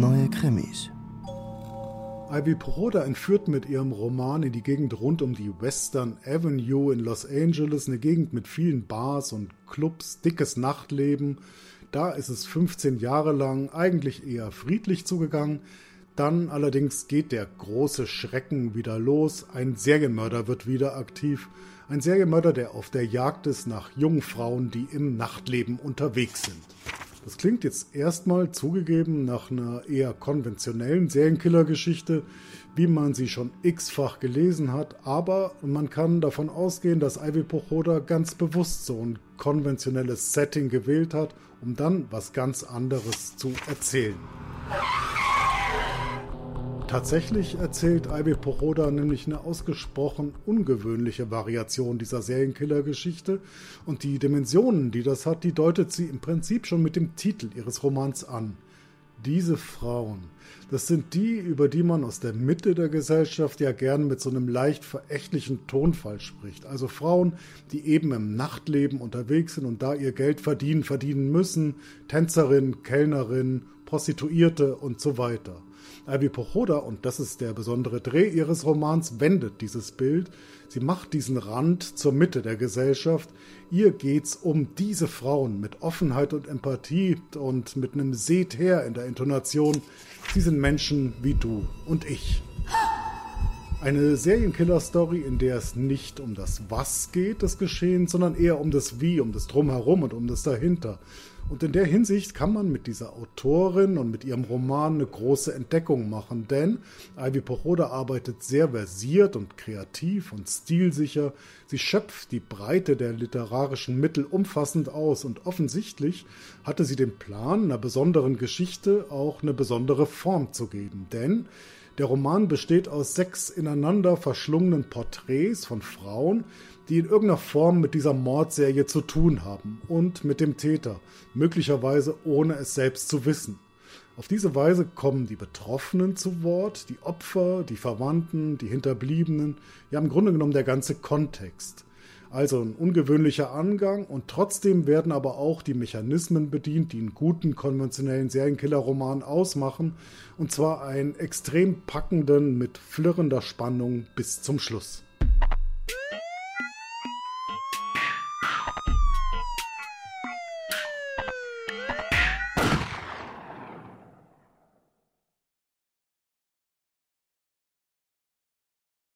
neue Krimis. Ivy Poroda entführt mit ihrem Roman in die Gegend rund um die Western Avenue in Los Angeles, eine Gegend mit vielen Bars und Clubs, dickes Nachtleben. Da ist es 15 Jahre lang eigentlich eher friedlich zugegangen. Dann allerdings geht der große Schrecken wieder los. Ein Serienmörder wird wieder aktiv. Ein Serienmörder, der auf der Jagd ist nach jungen Frauen, die im Nachtleben unterwegs sind. Das klingt jetzt erstmal zugegeben nach einer eher konventionellen Serienkiller-Geschichte, wie man sie schon x-fach gelesen hat, aber man kann davon ausgehen, dass Ivy Pochoda ganz bewusst so ein konventionelles Setting gewählt hat, um dann was ganz anderes zu erzählen. Tatsächlich erzählt Ivy Pochoda nämlich eine ausgesprochen ungewöhnliche Variation dieser Serienkiller-Geschichte und die Dimensionen, die das hat, die deutet sie im Prinzip schon mit dem Titel ihres Romans an. Diese Frauen, das sind die, über die man aus der Mitte der Gesellschaft ja gern mit so einem leicht verächtlichen Tonfall spricht. Also Frauen, die eben im Nachtleben unterwegs sind und da ihr Geld verdienen, verdienen müssen, Tänzerin, Kellnerin, Prostituierte und so weiter. Ivy Pochoda, und das ist der besondere Dreh ihres Romans, wendet dieses Bild. Sie macht diesen Rand zur Mitte der Gesellschaft. Ihr geht's um diese Frauen mit Offenheit und Empathie und mit einem Seht her in der Intonation. Sie sind Menschen wie du und ich. Eine Serienkiller-Story, in der es nicht um das Was geht des Geschehens, sondern eher um das Wie, um das Drumherum und um das Dahinter. Und in der Hinsicht kann man mit dieser Autorin und mit ihrem Roman eine große Entdeckung machen, denn Ivy Pochoda arbeitet sehr versiert und kreativ und stilsicher. Sie schöpft die Breite der literarischen Mittel umfassend aus und offensichtlich hatte sie den Plan, einer besonderen Geschichte auch eine besondere Form zu geben, denn der Roman besteht aus sechs ineinander verschlungenen Porträts von Frauen, die in irgendeiner Form mit dieser Mordserie zu tun haben und mit dem Täter, möglicherweise ohne es selbst zu wissen. Auf diese Weise kommen die Betroffenen zu Wort, die Opfer, die Verwandten, die Hinterbliebenen, ja im Grunde genommen der ganze Kontext. Also ein ungewöhnlicher Angang und trotzdem werden aber auch die Mechanismen bedient, die einen guten konventionellen Serienkiller-Roman ausmachen, und zwar einen extrem packenden mit flirrender Spannung bis zum Schluss.